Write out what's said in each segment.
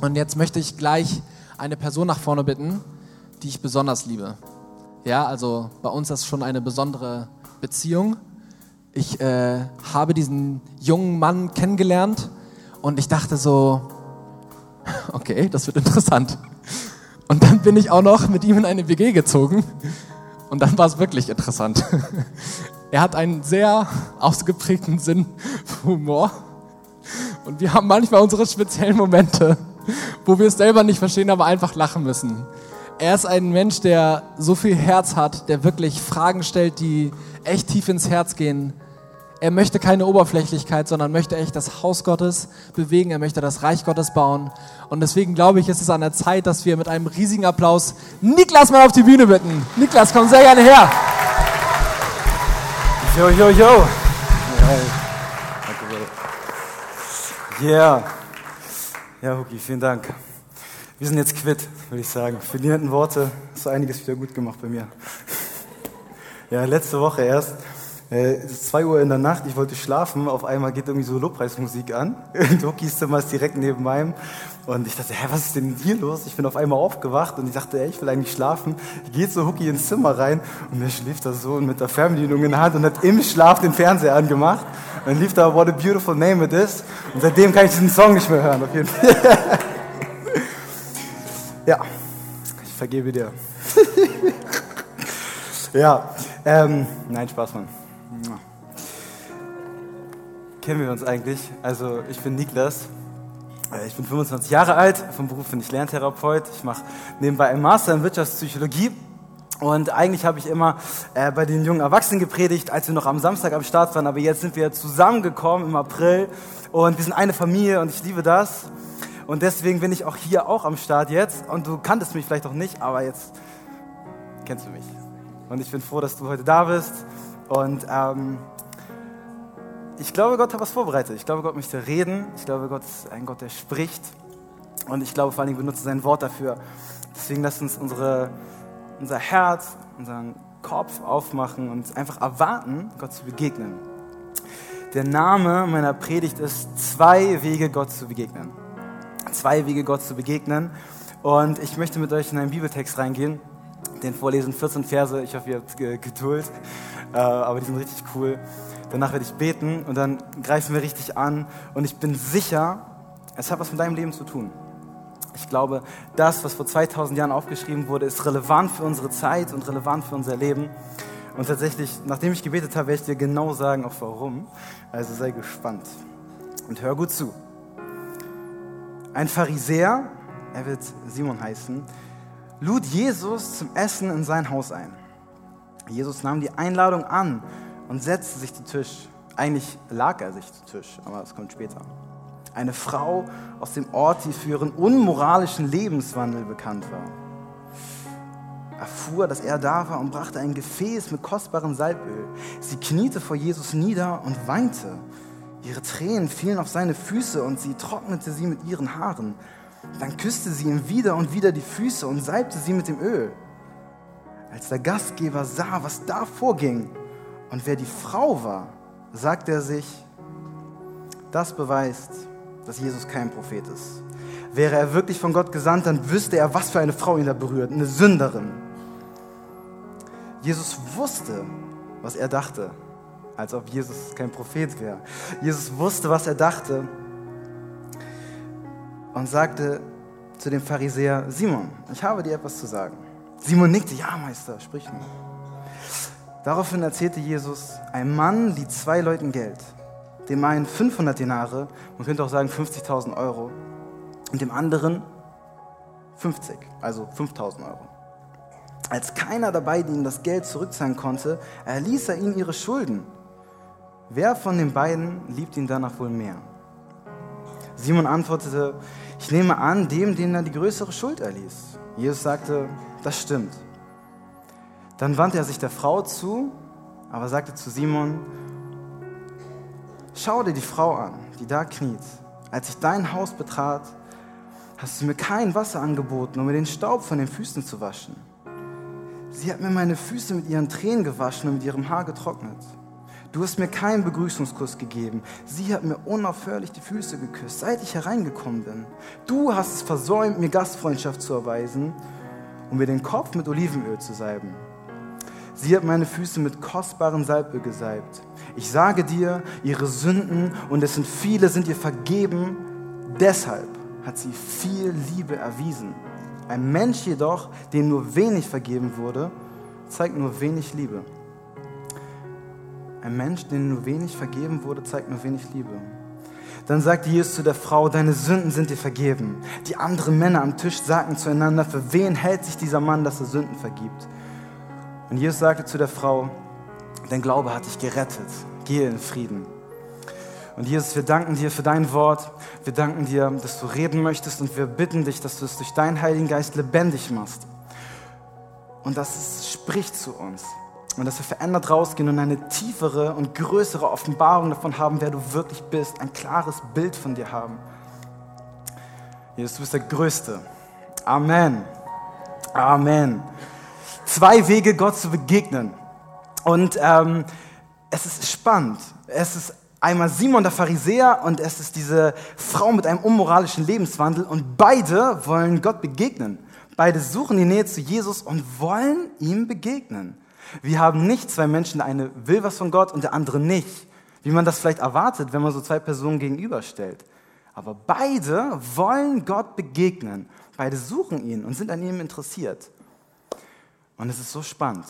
Und jetzt möchte ich gleich eine Person nach vorne bitten, die ich besonders liebe. Ja, also bei uns ist schon eine besondere Beziehung. Ich äh, habe diesen jungen Mann kennengelernt und ich dachte so, okay, das wird interessant. Und dann bin ich auch noch mit ihm in eine WG gezogen und dann war es wirklich interessant. Er hat einen sehr ausgeprägten Sinn für Humor und wir haben manchmal unsere speziellen Momente, wo wir es selber nicht verstehen, aber einfach lachen müssen. Er ist ein Mensch, der so viel Herz hat, der wirklich Fragen stellt, die echt tief ins Herz gehen. Er möchte keine Oberflächlichkeit, sondern möchte echt das Haus Gottes bewegen. Er möchte das Reich Gottes bauen. Und deswegen glaube ich, ist es an der Zeit, dass wir mit einem riesigen Applaus Niklas mal auf die Bühne bitten. Niklas, komm sehr gerne her. Yo, yo, yo. Yeah. Ja, Huki, vielen Dank. Wir sind jetzt quitt, würde ich sagen. Für die netten Worte hast du einiges wieder gut gemacht bei mir. Ja, letzte Woche erst. Äh, es ist 2 Uhr in der Nacht, ich wollte schlafen, auf einmal geht irgendwie so Lobpreismusik an. Hukis Zimmer ist direkt neben meinem. Und ich dachte, hä, was ist denn hier los? Ich bin auf einmal aufgewacht und ich dachte, ey, ich will eigentlich schlafen. Ich gehe so Huki ins Zimmer rein und der schläft da so mit der Fernbedienung in der Hand und hat im Schlaf den Fernseher angemacht. Und dann lief da What a Beautiful Name It Is. Und seitdem kann ich diesen Song nicht mehr hören, auf jeden Fall. ja, ich vergebe dir. ja, ähm, nein, Spaß, Mann. Kennen wir uns eigentlich? Also, ich bin Niklas. Äh, Ich bin 25 Jahre alt. Vom Beruf bin ich Lerntherapeut. Ich mache nebenbei einen Master in Wirtschaftspsychologie. Und eigentlich habe ich immer äh, bei den jungen Erwachsenen gepredigt, als wir noch am Samstag am Start waren. Aber jetzt sind wir zusammengekommen im April. Und wir sind eine Familie und ich liebe das. Und deswegen bin ich auch hier auch am Start jetzt. Und du kanntest mich vielleicht auch nicht, aber jetzt kennst du mich. Und ich bin froh, dass du heute da bist. Und ähm, ich glaube, Gott hat was vorbereitet. Ich glaube, Gott möchte reden. Ich glaube, Gott ist ein Gott, der spricht. Und ich glaube vor allen Dingen benutzt sein Wort dafür. Deswegen lasst uns unsere, unser Herz, unseren Kopf aufmachen und einfach erwarten, Gott zu begegnen. Der Name meiner Predigt ist zwei Wege, Gott zu begegnen. Zwei Wege, Gott zu begegnen. Und ich möchte mit euch in einen Bibeltext reingehen, den vorlesen, 14 Verse. Ich hoffe, ihr habt Geduld, äh, aber die sind richtig cool. Danach werde ich beten und dann greifen wir richtig an. Und ich bin sicher, es hat was mit deinem Leben zu tun. Ich glaube, das, was vor 2000 Jahren aufgeschrieben wurde, ist relevant für unsere Zeit und relevant für unser Leben. Und tatsächlich, nachdem ich gebetet habe, werde ich dir genau sagen, auch warum. Also sei gespannt und hör gut zu. Ein Pharisäer, er wird Simon heißen, lud Jesus zum Essen in sein Haus ein. Jesus nahm die Einladung an und setzte sich zu Tisch. Eigentlich lag er sich zu Tisch, aber das kommt später. Eine Frau aus dem Ort, die für ihren unmoralischen Lebenswandel bekannt war, erfuhr, dass er da war und brachte ein Gefäß mit kostbarem Salböl. Sie kniete vor Jesus nieder und weinte. Ihre Tränen fielen auf seine Füße und sie trocknete sie mit ihren Haaren. Dann küsste sie ihm wieder und wieder die Füße und salbte sie mit dem Öl. Als der Gastgeber sah, was da vorging und wer die Frau war, sagte er sich, das beweist, dass Jesus kein Prophet ist. Wäre er wirklich von Gott gesandt, dann wüsste er, was für eine Frau ihn da berührt, eine Sünderin. Jesus wusste, was er dachte, als ob Jesus kein Prophet wäre. Jesus wusste, was er dachte und sagte zu dem Pharisäer, Simon, ich habe dir etwas zu sagen. Simon nickte, ja Meister, sprich nur. Daraufhin erzählte Jesus, ein Mann lieh zwei Leuten Geld. Dem einen 500 Denare, man könnte auch sagen 50.000 Euro, und dem anderen 50, also 5.000 Euro. Als keiner dabei ihnen das Geld zurückzahlen konnte, erließ er ihnen ihre Schulden. Wer von den beiden liebt ihn danach wohl mehr? Simon antwortete, ich nehme an, dem, den er die größere Schuld erließ. Jesus sagte, das stimmt. Dann wandte er sich der Frau zu, aber sagte zu Simon, schau dir die Frau an, die da kniet. Als ich dein Haus betrat, hast du mir kein Wasser angeboten, um mir den Staub von den Füßen zu waschen. Sie hat mir meine Füße mit ihren Tränen gewaschen und mit ihrem Haar getrocknet. Du hast mir keinen Begrüßungskuss gegeben. Sie hat mir unaufhörlich die Füße geküsst, seit ich hereingekommen bin. Du hast es versäumt, mir Gastfreundschaft zu erweisen und mir den Kopf mit Olivenöl zu salben. Sie hat meine Füße mit kostbarem Salböl gesalbt. Ich sage dir, ihre Sünden, und es sind viele, sind ihr vergeben. Deshalb hat sie viel Liebe erwiesen. Ein Mensch jedoch, dem nur wenig vergeben wurde, zeigt nur wenig Liebe. Ein Mensch, dem nur wenig vergeben wurde, zeigt nur wenig Liebe. Dann sagte Jesus zu der Frau, deine Sünden sind dir vergeben. Die anderen Männer am Tisch sagten zueinander, für wen hält sich dieser Mann, dass er Sünden vergibt? Und Jesus sagte zu der Frau, dein Glaube hat dich gerettet. Gehe in Frieden. Und Jesus, wir danken dir für dein Wort. Wir danken dir, dass du reden möchtest und wir bitten dich, dass du es durch deinen Heiligen Geist lebendig machst. Und dass es spricht zu uns. Und dass wir verändert rausgehen und eine tiefere und größere Offenbarung davon haben, wer du wirklich bist. Ein klares Bild von dir haben. Jesus, du bist der Größte. Amen. Amen. Zwei Wege, Gott zu begegnen. Und ähm, es ist spannend. Es ist einmal Simon der Pharisäer und es ist diese Frau mit einem unmoralischen Lebenswandel und beide wollen Gott begegnen. Beide suchen die Nähe zu Jesus und wollen ihm begegnen. Wir haben nicht zwei Menschen, der eine will was von Gott und der andere nicht, wie man das vielleicht erwartet, wenn man so zwei Personen gegenüberstellt. Aber beide wollen Gott begegnen. Beide suchen ihn und sind an ihm interessiert. Und es ist so spannend.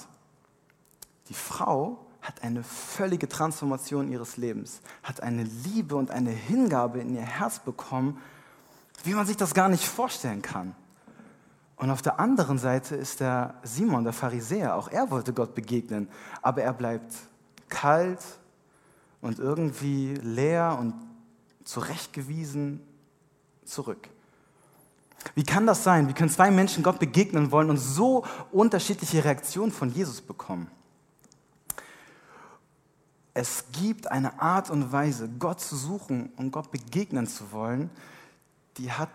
Die Frau hat eine völlige Transformation ihres Lebens, hat eine Liebe und eine Hingabe in ihr Herz bekommen, wie man sich das gar nicht vorstellen kann. Und auf der anderen Seite ist der Simon, der Pharisäer, auch er wollte Gott begegnen, aber er bleibt kalt und irgendwie leer und zurechtgewiesen zurück. Wie kann das sein? Wie können zwei Menschen Gott begegnen wollen und so unterschiedliche Reaktionen von Jesus bekommen? Es gibt eine Art und Weise, Gott zu suchen und Gott begegnen zu wollen, die hat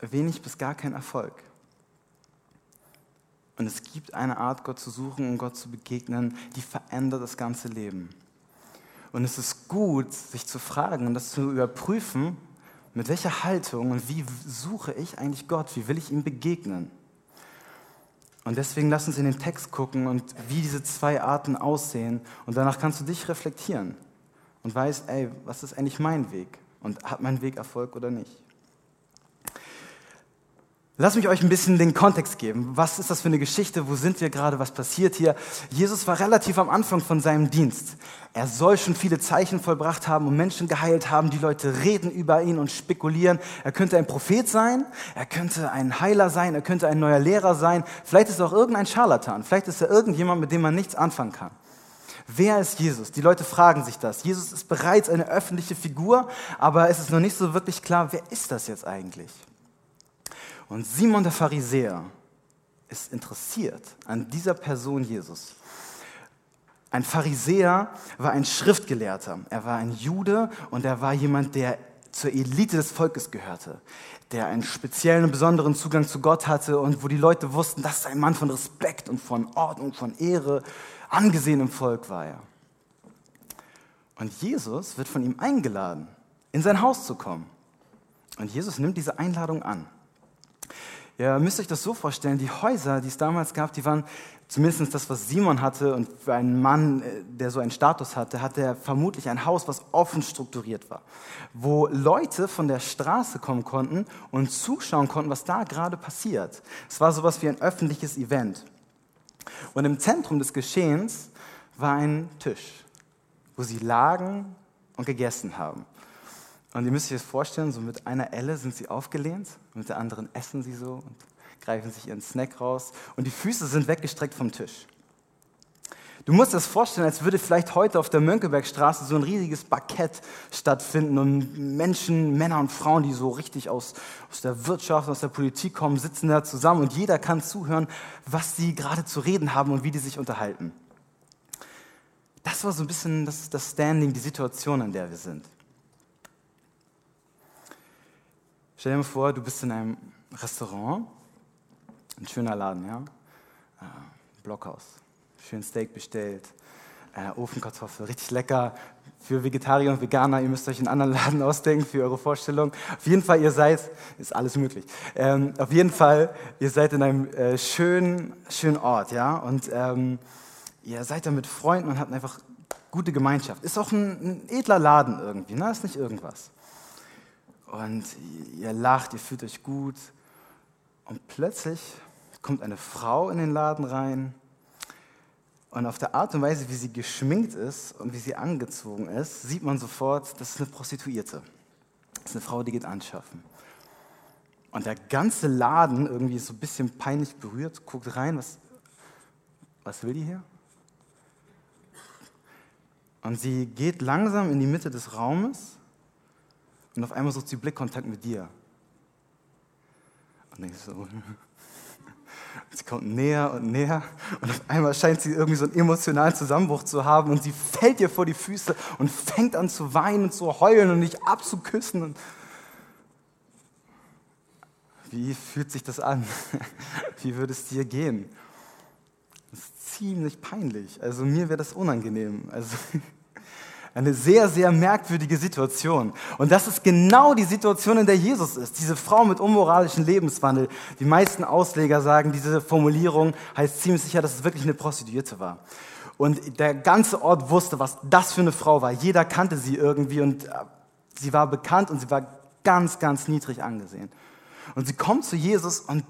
wenig bis gar keinen Erfolg. Und es gibt eine Art, Gott zu suchen und Gott zu begegnen, die verändert das ganze Leben. Und es ist gut, sich zu fragen und das zu überprüfen, mit welcher Haltung und wie suche ich eigentlich Gott? Wie will ich ihm begegnen? Und deswegen lass uns in den Text gucken und wie diese zwei Arten aussehen. Und danach kannst du dich reflektieren und weißt, ey, was ist eigentlich mein Weg? Und hat mein Weg Erfolg oder nicht? Lass mich euch ein bisschen den Kontext geben. Was ist das für eine Geschichte? Wo sind wir gerade? Was passiert hier? Jesus war relativ am Anfang von seinem Dienst. Er soll schon viele Zeichen vollbracht haben und Menschen geheilt haben. Die Leute reden über ihn und spekulieren. Er könnte ein Prophet sein. Er könnte ein Heiler sein. Er könnte ein neuer Lehrer sein. Vielleicht ist er auch irgendein Scharlatan. Vielleicht ist er irgendjemand, mit dem man nichts anfangen kann. Wer ist Jesus? Die Leute fragen sich das. Jesus ist bereits eine öffentliche Figur, aber es ist noch nicht so wirklich klar, wer ist das jetzt eigentlich? Und Simon der Pharisäer ist interessiert an dieser Person Jesus. Ein Pharisäer war ein Schriftgelehrter. Er war ein Jude und er war jemand, der zur Elite des Volkes gehörte, der einen speziellen und besonderen Zugang zu Gott hatte und wo die Leute wussten, das ist ein Mann von Respekt und von Ordnung, von Ehre, angesehen im Volk war er. Und Jesus wird von ihm eingeladen, in sein Haus zu kommen. Und Jesus nimmt diese Einladung an. Ihr müsst euch das so vorstellen, die Häuser, die es damals gab, die waren zumindest das, was Simon hatte und für einen Mann, äh, der so einen Status hatte, hatte er vermutlich ein Haus, was offen strukturiert war, wo Leute von der Straße kommen konnten und zuschauen konnten, was da gerade passiert. Es war sowas wie ein öffentliches Event. Und im Zentrum des Geschehens war ein Tisch, wo sie lagen und gegessen haben. Und ihr müsst euch das vorstellen, so mit einer Elle sind sie aufgelehnt, mit der anderen essen sie so und greifen sich ihren Snack raus und die Füße sind weggestreckt vom Tisch. Du musst dir das vorstellen, als würde vielleicht heute auf der Mönckebergstraße so ein riesiges Bankett stattfinden und Menschen, Männer und Frauen, die so richtig aus, aus der Wirtschaft, aus der Politik kommen, sitzen da zusammen und jeder kann zuhören, was sie gerade zu reden haben und wie die sich unterhalten. Das war so ein bisschen das, das Standing, die Situation, in der wir sind. Stell dir mal vor, du bist in einem Restaurant, ein schöner Laden, ja? Äh, Blockhaus, schön Steak bestellt, Äh, Ofenkartoffel, richtig lecker. Für Vegetarier und Veganer, ihr müsst euch einen anderen Laden ausdenken für eure Vorstellung. Auf jeden Fall, ihr seid, ist alles möglich. Ähm, auf jeden Fall, ihr seid in einem äh, schönen, schönen Ort, ja. Und ähm, ihr seid da mit Freunden und habt einfach gute Gemeinschaft. Ist auch ein, ein edler Laden irgendwie, ne? Ist nicht irgendwas. Und ihr lacht, ihr fühlt euch gut. Und plötzlich kommt eine Frau in den Laden rein und auf der Art und Weise, wie sie geschminkt ist und wie sie angezogen ist, sieht man sofort, das ist eine Prostituierte. Das ist eine Frau, die geht anschaffen. Und der ganze Laden irgendwie so ein bisschen peinlich berührt, guckt rein, was, was will die hier? Und sie geht langsam in die Mitte des Raumes und auf einmal sucht sie Blickkontakt mit dir. Und denkst so, Sie kommt näher und näher und auf einmal scheint sie irgendwie so einen emotionalen Zusammenbruch zu haben und sie fällt dir vor die Füße und fängt an zu weinen und zu heulen und dich abzuküssen. Und Wie fühlt sich das an? Wie würde es dir gehen? Das ist ziemlich peinlich. Also mir wäre das unangenehm. Also Eine sehr, sehr merkwürdige Situation. Und das ist genau die Situation, in der Jesus ist. Diese Frau mit unmoralischem Lebenswandel. Die meisten Ausleger sagen, diese Formulierung heißt ziemlich sicher, dass es wirklich eine Prostituierte war. Und der ganze Ort wusste, was das für eine Frau war. Jeder kannte sie irgendwie und äh, sie war bekannt und sie war ganz, ganz niedrig angesehen. Und sie kommt zu Jesus und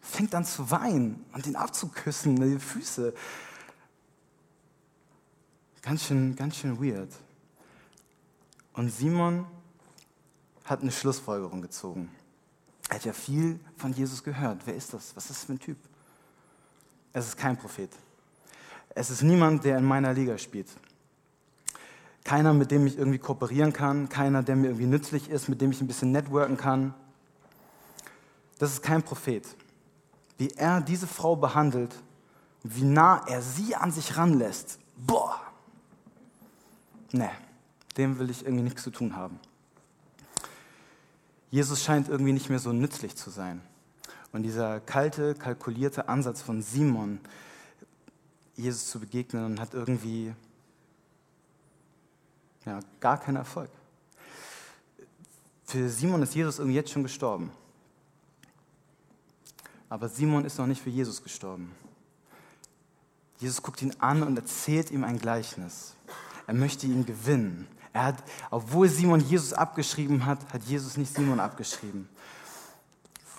fängt an zu weinen und ihn abzuküssen, die Füße. Ganz schön, ganz schön weird. Und Simon hat eine Schlussfolgerung gezogen. Er hat ja viel von Jesus gehört. Wer ist das? Was ist das für ein Typ? Es ist kein Prophet. Es ist niemand, der in meiner Liga spielt. Keiner, mit dem ich irgendwie kooperieren kann. Keiner, der mir irgendwie nützlich ist, mit dem ich ein bisschen networken kann. Das ist kein Prophet. Wie er diese Frau behandelt, wie nah er sie an sich ranlässt. Boah, nee, dem will ich irgendwie nichts zu tun haben. Jesus scheint irgendwie nicht mehr so nützlich zu sein. Und dieser kalte, kalkulierte Ansatz von Simon, Jesus zu begegnen, hat irgendwie ja, gar keinen Erfolg. Für Simon ist Jesus irgendwie jetzt schon gestorben. Aber Simon ist noch nicht für Jesus gestorben. Jesus guckt ihn an und erzählt ihm ein Gleichnis. Er möchte ihn gewinnen. Er hat, obwohl Simon Jesus abgeschrieben hat, hat Jesus nicht Simon abgeschrieben.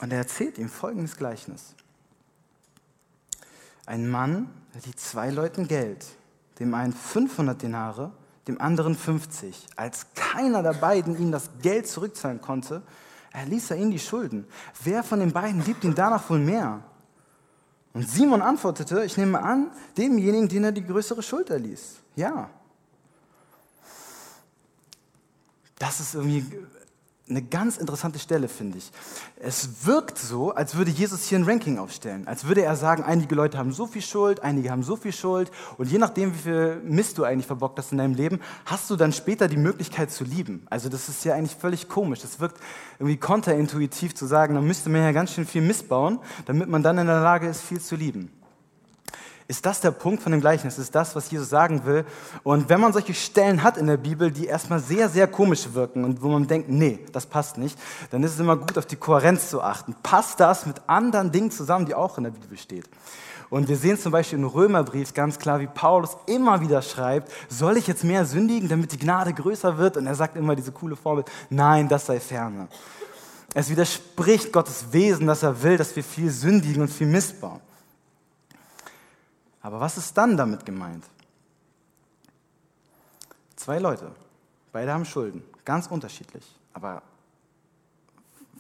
Und er erzählt ihm folgendes Gleichnis. Ein Mann die zwei Leuten Geld, dem einen 500 Denare, dem anderen 50. Als keiner der beiden ihm das Geld zurückzahlen konnte, erließ er ihn die Schulden. Wer von den beiden liebt ihn danach wohl mehr? Und Simon antwortete, ich nehme an, demjenigen, den er die größere Schuld erließ. Ja. Das ist irgendwie eine ganz interessante Stelle, finde ich. Es wirkt so, als würde Jesus hier ein Ranking aufstellen. Als würde er sagen, einige Leute haben so viel Schuld, einige haben so viel Schuld. Und je nachdem, wie viel Mist du eigentlich verbockt hast in deinem Leben, hast du dann später die Möglichkeit zu lieben. Also das ist ja eigentlich völlig komisch. Das wirkt irgendwie kontraintuitiv zu sagen, da müsste man ja ganz schön viel Mist bauen, damit man dann in der Lage ist, viel zu lieben. Ist das der Punkt von dem Gleichnis? Ist das, was Jesus sagen will? Und wenn man solche Stellen hat in der Bibel, die erstmal sehr, sehr komisch wirken und wo man denkt, nee, das passt nicht, dann ist es immer gut, auf die Kohärenz zu achten. Passt das mit anderen Dingen zusammen, die auch in der Bibel steht? Und wir sehen zum Beispiel im Römerbrief ganz klar, wie Paulus immer wieder schreibt, soll ich jetzt mehr sündigen, damit die Gnade größer wird? Und er sagt immer diese coole Formel, nein, das sei ferne. Es widerspricht Gottes Wesen, dass er will, dass wir viel sündigen und viel missbauen. Aber was ist dann damit gemeint? Zwei Leute, beide haben Schulden, ganz unterschiedlich. Aber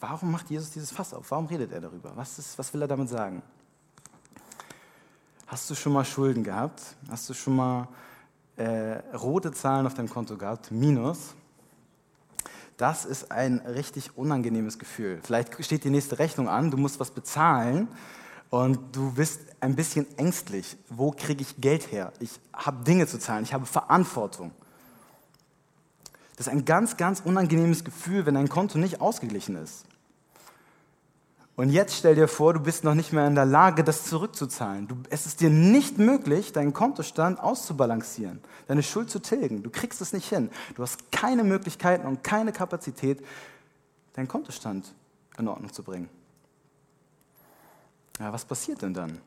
warum macht Jesus dieses Fass auf? Warum redet er darüber? Was, ist, was will er damit sagen? Hast du schon mal Schulden gehabt? Hast du schon mal äh, rote Zahlen auf deinem Konto gehabt? Minus. Das ist ein richtig unangenehmes Gefühl. Vielleicht steht die nächste Rechnung an, du musst was bezahlen und du bist ein bisschen ängstlich. Wo kriege ich Geld her? Ich habe Dinge zu zahlen, ich habe Verantwortung. Das ist ein ganz, ganz unangenehmes Gefühl, wenn dein Konto nicht ausgeglichen ist. Und jetzt stell dir vor, du bist noch nicht mehr in der Lage, das zurückzuzahlen. Du, es ist dir nicht möglich, deinen Kontostand auszubalancieren, deine Schuld zu tilgen. Du kriegst es nicht hin. Du hast keine Möglichkeiten und keine Kapazität, deinen Kontostand in Ordnung zu bringen. Ja, was passiert denn dann?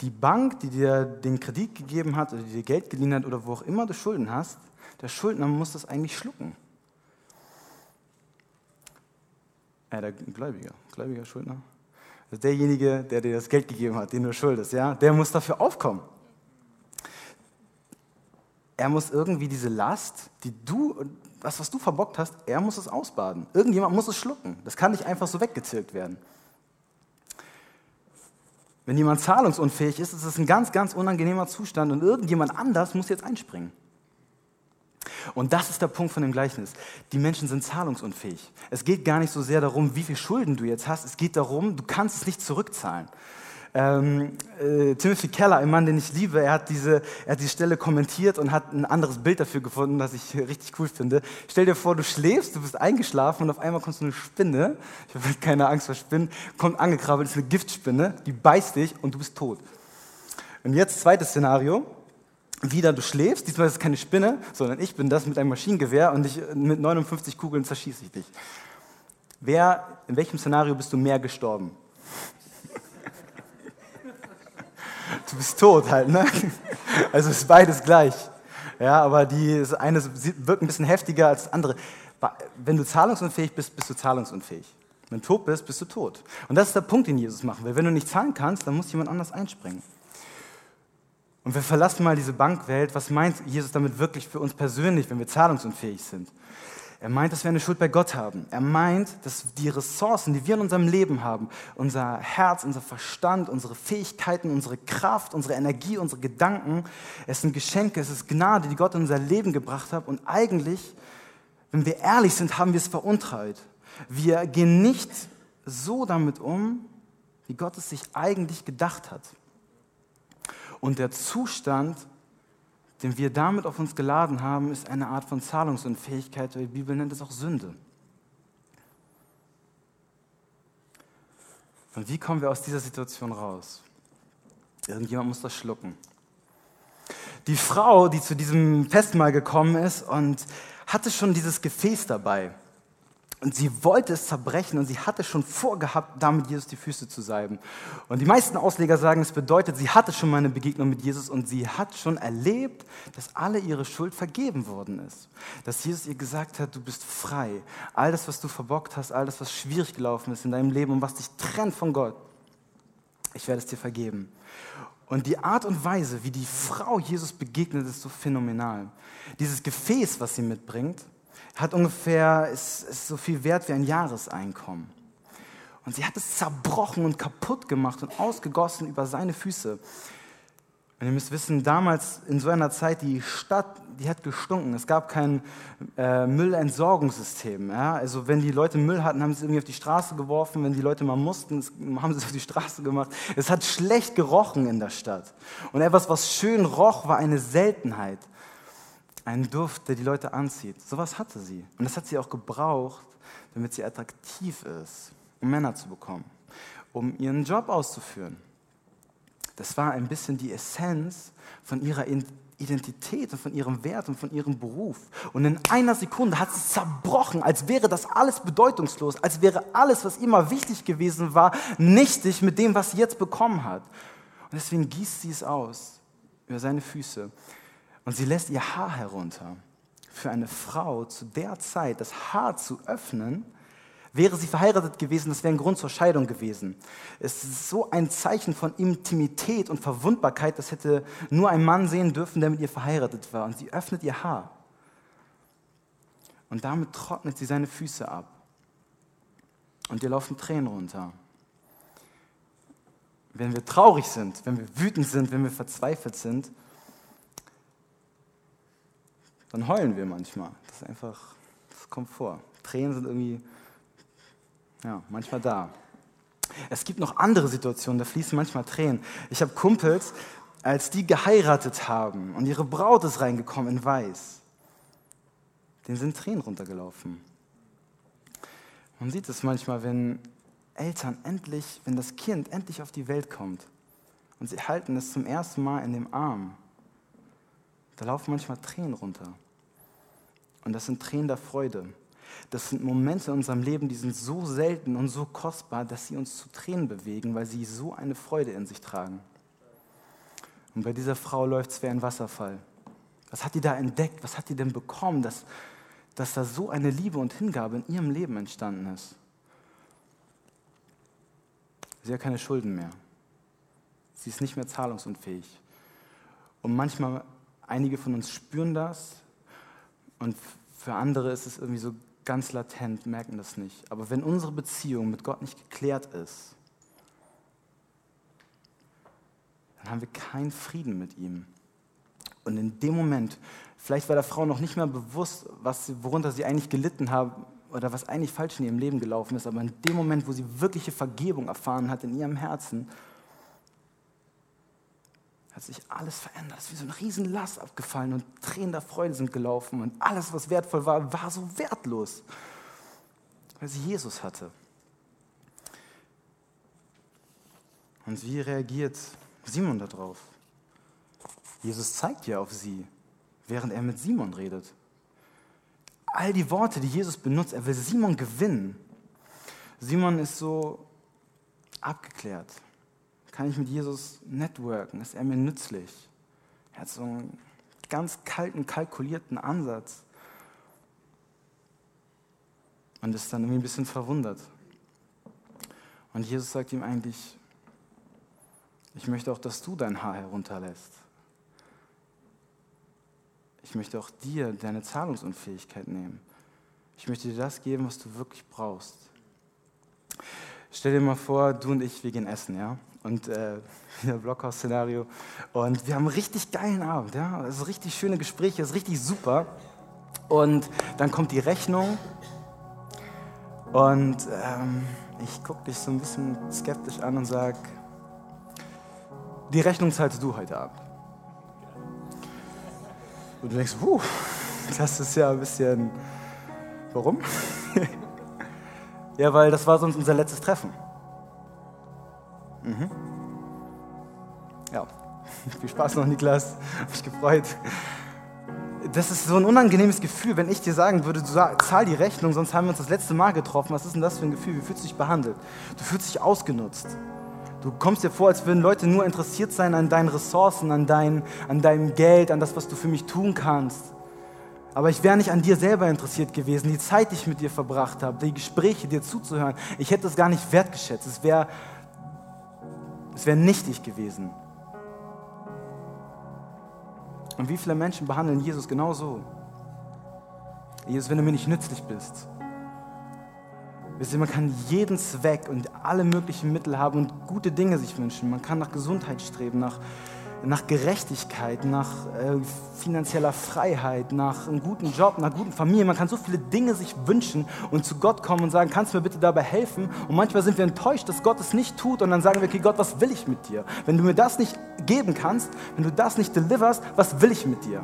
Die Bank, die dir den Kredit gegeben hat oder die dir Geld geliehen hat oder wo auch immer du Schulden hast, der Schuldner muss das eigentlich schlucken. Äh, der Gläubiger, Gläubiger Schuldner. Also derjenige, der dir das Geld gegeben hat, den du schuldest, ja, der muss dafür aufkommen. Er muss irgendwie diese Last, die du, das, was du verbockt hast, er muss es ausbaden. Irgendjemand muss es schlucken. Das kann nicht einfach so weggezirkt werden. Wenn jemand zahlungsunfähig ist, ist es ein ganz, ganz unangenehmer Zustand und irgendjemand anders muss jetzt einspringen. Und das ist der Punkt von dem Gleichnis. Die Menschen sind zahlungsunfähig. Es geht gar nicht so sehr darum, wie viel Schulden du jetzt hast. Es geht darum, du kannst es nicht zurückzahlen. Ähm, äh, Timothy Keller, ein Mann, den ich liebe, er hat, diese, er hat diese Stelle kommentiert und hat ein anderes Bild dafür gefunden, das ich richtig cool finde. Stell dir vor, du schläfst, du bist eingeschlafen und auf einmal kommt so eine Spinne, ich habe keine Angst vor Spinnen, kommt angekrabbelt, ist eine Giftspinne, die beißt dich und du bist tot. Und jetzt zweites Szenario wieder, du schläfst, diesmal ist es keine Spinne, sondern ich bin das mit einem Maschinengewehr und ich, mit 59 Kugeln zerschieße ich dich. Wer, in welchem Szenario bist du mehr gestorben? Du bist tot halt, ne? Also ist beides gleich. Ja, aber die eine wirkt ein bisschen heftiger als das andere. Wenn du zahlungsunfähig bist, bist du zahlungsunfähig. Wenn du tot bist, bist du tot. Und das ist der Punkt, den Jesus machen will. Wenn du nicht zahlen kannst, dann muss jemand anders einspringen. Und wir verlassen mal diese Bankwelt. Was meint Jesus damit wirklich für uns persönlich, wenn wir zahlungsunfähig sind? Er meint, dass wir eine Schuld bei Gott haben. Er meint, dass die Ressourcen, die wir in unserem Leben haben, unser Herz, unser Verstand, unsere Fähigkeiten, unsere Kraft, unsere Energie, unsere Gedanken, es sind Geschenke, es ist Gnade, die Gott in unser Leben gebracht hat. Und eigentlich, wenn wir ehrlich sind, haben wir es veruntreut. Wir gehen nicht so damit um, wie Gott es sich eigentlich gedacht hat. Und der Zustand, den wir damit auf uns geladen haben, ist eine Art von Zahlungsunfähigkeit. Die Bibel nennt es auch Sünde. Und wie kommen wir aus dieser Situation raus? Irgendjemand muss das schlucken. Die Frau, die zu diesem Festmahl gekommen ist und hatte schon dieses Gefäß dabei. Und sie wollte es zerbrechen und sie hatte schon vorgehabt, damit Jesus die Füße zu salben. Und die meisten Ausleger sagen, es bedeutet, sie hatte schon mal eine Begegnung mit Jesus und sie hat schon erlebt, dass alle ihre Schuld vergeben worden ist. Dass Jesus ihr gesagt hat, du bist frei. All das, was du verbockt hast, all das, was schwierig gelaufen ist in deinem Leben und was dich trennt von Gott, ich werde es dir vergeben. Und die Art und Weise, wie die Frau Jesus begegnet, ist so phänomenal. Dieses Gefäß, was sie mitbringt, hat ungefähr, ist, ist so viel wert wie ein Jahreseinkommen. Und sie hat es zerbrochen und kaputt gemacht und ausgegossen über seine Füße. Und ihr müsst wissen, damals in so einer Zeit, die Stadt, die hat gestunken. Es gab kein äh, Müllentsorgungssystem. Ja? Also wenn die Leute Müll hatten, haben sie es irgendwie auf die Straße geworfen. Wenn die Leute mal mussten, haben sie es auf die Straße gemacht. Es hat schlecht gerochen in der Stadt. Und etwas, was schön roch, war eine Seltenheit einen Duft, der die Leute anzieht. Sowas hatte sie. Und das hat sie auch gebraucht, damit sie attraktiv ist, um Männer zu bekommen, um ihren Job auszuführen. Das war ein bisschen die Essenz von ihrer Identität und von ihrem Wert und von ihrem Beruf. Und in einer Sekunde hat sie zerbrochen, als wäre das alles bedeutungslos, als wäre alles, was immer wichtig gewesen war, nichtig mit dem, was sie jetzt bekommen hat. Und deswegen gießt sie es aus über seine Füße und sie lässt ihr Haar herunter. Für eine Frau zu der Zeit das Haar zu öffnen, wäre sie verheiratet gewesen, das wäre ein Grund zur Scheidung gewesen. Es ist so ein Zeichen von Intimität und Verwundbarkeit, das hätte nur ein Mann sehen dürfen, der mit ihr verheiratet war. Und sie öffnet ihr Haar. Und damit trocknet sie seine Füße ab. Und ihr laufen Tränen runter. Wenn wir traurig sind, wenn wir wütend sind, wenn wir verzweifelt sind, dann heulen wir manchmal. Das ist einfach, das kommt vor. Tränen sind irgendwie, ja, manchmal da. Es gibt noch andere Situationen, da fließen manchmal Tränen. Ich habe Kumpels, als die geheiratet haben und ihre Braut ist reingekommen in Weiß, denen sind Tränen runtergelaufen. Man sieht es manchmal, wenn Eltern endlich, wenn das Kind endlich auf die Welt kommt und sie halten es zum ersten Mal in dem Arm. Da laufen manchmal Tränen runter. Und das sind Tränen der Freude. Das sind Momente in unserem Leben, die sind so selten und so kostbar, dass sie uns zu Tränen bewegen, weil sie so eine Freude in sich tragen. Und bei dieser Frau läuft es wie ein Wasserfall. Was hat die da entdeckt? Was hat die denn bekommen, dass, dass da so eine Liebe und Hingabe in ihrem Leben entstanden ist? Sie hat keine Schulden mehr. Sie ist nicht mehr zahlungsunfähig. Und manchmal, einige von uns spüren das und für andere ist es irgendwie so ganz latent, merken das nicht. Aber wenn unsere Beziehung mit Gott nicht geklärt ist, dann haben wir keinen Frieden mit ihm. Und in dem Moment, vielleicht war der Frau noch nicht mehr bewusst, was, worunter sie eigentlich gelitten hat oder was eigentlich falsch in ihrem Leben gelaufen ist, aber in dem Moment, wo sie wirkliche Vergebung erfahren hat in ihrem Herzen, hat sich alles verändert. Es ist wie so ein Riesenlass abgefallen und Tränen der Freude sind gelaufen und alles, was wertvoll war, war so wertlos, weil sie Jesus hatte. Und wie reagiert Simon darauf? Jesus zeigt ja auf sie, während er mit Simon redet. All die Worte, die Jesus benutzt, er will Simon gewinnen. Simon ist so abgeklärt kann ich mit Jesus networken? Ist er mir nützlich? Er hat so einen ganz kalten, kalkulierten Ansatz. Und ist dann irgendwie ein bisschen verwundert. Und Jesus sagt ihm eigentlich, ich möchte auch, dass du dein Haar herunterlässt. Ich möchte auch dir deine Zahlungsunfähigkeit nehmen. Ich möchte dir das geben, was du wirklich brauchst. Stell dir mal vor, du und ich, wir gehen essen, ja? Und äh, Blockhaus-Szenario. Und wir haben einen richtig geilen Abend, ja. Es ist richtig schöne Gespräche, es ist richtig super. Und dann kommt die Rechnung und ähm, ich gucke dich so ein bisschen skeptisch an und sage, die Rechnung zahlst du heute Abend. Und du denkst, puh, das ist ja ein bisschen, warum? ja, weil das war sonst unser letztes Treffen. Mhm. Ja, viel Spaß noch, Niklas. Hab mich gefreut. Das ist so ein unangenehmes Gefühl, wenn ich dir sagen würde, du zahl die Rechnung, sonst haben wir uns das letzte Mal getroffen. Was ist denn das für ein Gefühl? Wie fühlst du dich behandelt? Du fühlst dich ausgenutzt. Du kommst dir vor, als würden Leute nur interessiert sein an deinen Ressourcen, an, dein, an deinem Geld, an das, was du für mich tun kannst. Aber ich wäre nicht an dir selber interessiert gewesen, die Zeit, die ich mit dir verbracht habe, die Gespräche, dir zuzuhören. Ich hätte es gar nicht wertgeschätzt. Es wäre es wäre nichtig gewesen. Und wie viele Menschen behandeln Jesus genau so? Jesus, wenn du mir nicht nützlich bist. Man kann jeden Zweck und alle möglichen Mittel haben und gute Dinge sich wünschen. Man kann nach Gesundheit streben, nach nach Gerechtigkeit, nach äh, finanzieller Freiheit, nach einem guten Job, nach guten Familie. Man kann so viele Dinge sich wünschen und zu Gott kommen und sagen, kannst du mir bitte dabei helfen? Und manchmal sind wir enttäuscht, dass Gott es nicht tut und dann sagen wir, okay Gott, was will ich mit dir? Wenn du mir das nicht geben kannst, wenn du das nicht deliverst, was will ich mit dir?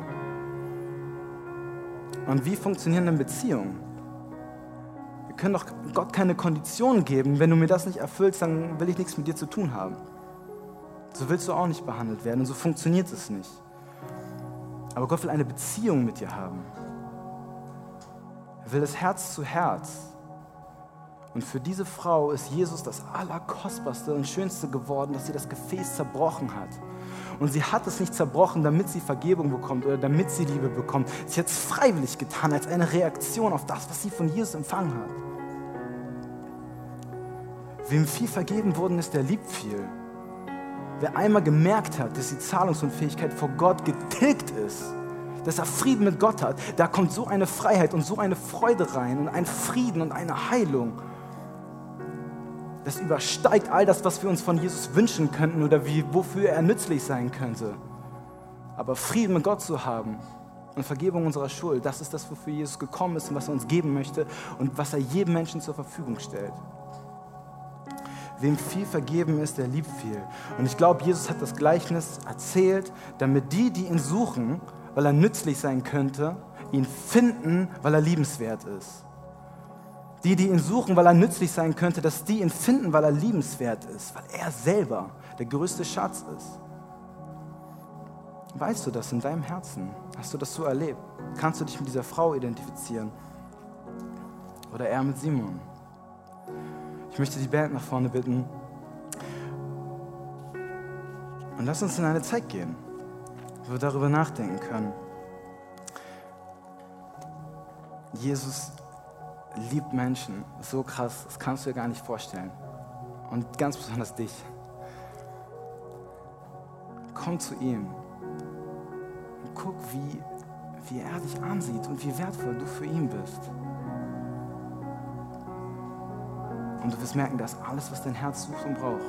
Und wie funktionieren denn Beziehungen? Wir können doch Gott keine Konditionen geben. Wenn du mir das nicht erfüllst, dann will ich nichts mit dir zu tun haben. So willst du auch nicht behandelt werden und so funktioniert es nicht. Aber Gott will eine Beziehung mit dir haben. Er will das Herz zu Herz. Und für diese Frau ist Jesus das Allerkostbarste und Schönste geworden, dass sie das Gefäß zerbrochen hat. Und sie hat es nicht zerbrochen, damit sie Vergebung bekommt oder damit sie Liebe bekommt. Sie hat es freiwillig getan, als eine Reaktion auf das, was sie von Jesus empfangen hat. Wem viel vergeben worden ist, der liebt viel. Wer einmal gemerkt hat, dass die Zahlungsunfähigkeit vor Gott getilgt ist, dass er Frieden mit Gott hat, da kommt so eine Freiheit und so eine Freude rein und ein Frieden und eine Heilung. Das übersteigt all das, was wir uns von Jesus wünschen könnten oder wie, wofür er nützlich sein könnte. Aber Frieden mit Gott zu haben und Vergebung unserer Schuld, das ist das, wofür Jesus gekommen ist und was er uns geben möchte und was er jedem Menschen zur Verfügung stellt. Wem viel vergeben ist, der liebt viel. Und ich glaube, Jesus hat das Gleichnis erzählt, damit die, die ihn suchen, weil er nützlich sein könnte, ihn finden, weil er liebenswert ist. Die, die ihn suchen, weil er nützlich sein könnte, dass die ihn finden, weil er liebenswert ist, weil er selber der größte Schatz ist. Weißt du das in deinem Herzen? Hast du das so erlebt? Kannst du dich mit dieser Frau identifizieren? Oder er mit Simon? Ich möchte die Band nach vorne bitten. Und lass uns in eine Zeit gehen, wo wir darüber nachdenken können. Jesus liebt Menschen so krass, das kannst du dir gar nicht vorstellen. Und ganz besonders dich. Komm zu ihm und guck, wie, wie er dich ansieht und wie wertvoll du für ihn bist. Und du wirst merken, dass alles, was dein Herz sucht und braucht.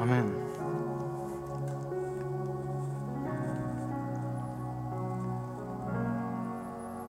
Amen.